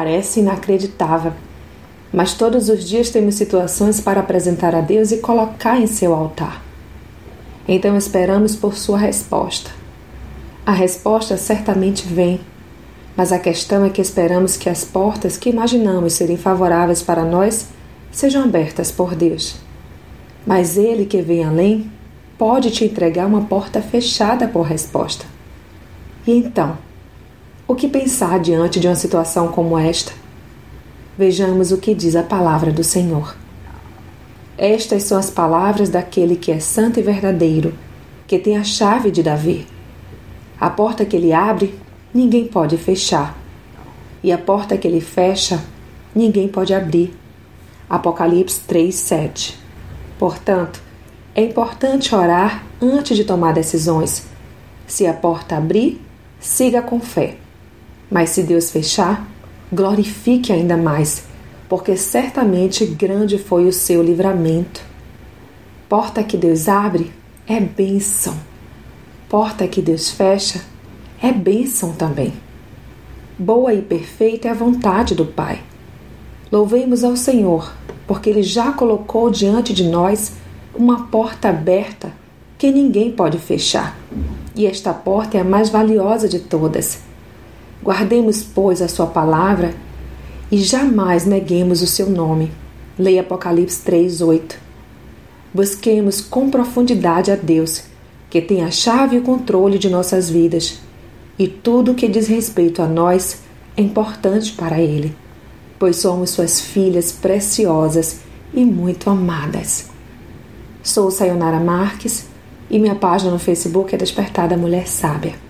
Parece inacreditável, mas todos os dias temos situações para apresentar a Deus e colocar em seu altar. Então esperamos por sua resposta. A resposta certamente vem, mas a questão é que esperamos que as portas que imaginamos serem favoráveis para nós sejam abertas por Deus. Mas Ele que vem além pode te entregar uma porta fechada por resposta. E então, o que pensar diante de uma situação como esta? Vejamos o que diz a palavra do Senhor. Estas são as palavras daquele que é santo e verdadeiro, que tem a chave de Davi. A porta que ele abre, ninguém pode fechar. E a porta que ele fecha, ninguém pode abrir. Apocalipse 3, 7. Portanto, é importante orar antes de tomar decisões. Se a porta abrir, siga com fé. Mas se Deus fechar, glorifique ainda mais, porque certamente grande foi o seu livramento. Porta que Deus abre é bênção. Porta que Deus fecha é bênção também. Boa e perfeita é a vontade do Pai. Louvemos ao Senhor, porque Ele já colocou diante de nós uma porta aberta que ninguém pode fechar. E esta porta é a mais valiosa de todas Guardemos, pois, a sua palavra e jamais neguemos o seu nome. Leia Apocalipse 3, 8. Busquemos com profundidade a Deus, que tem a chave e o controle de nossas vidas, e tudo que diz respeito a nós é importante para Ele, pois somos suas filhas preciosas e muito amadas. Sou Sayonara Marques e minha página no Facebook é Despertada Mulher Sábia.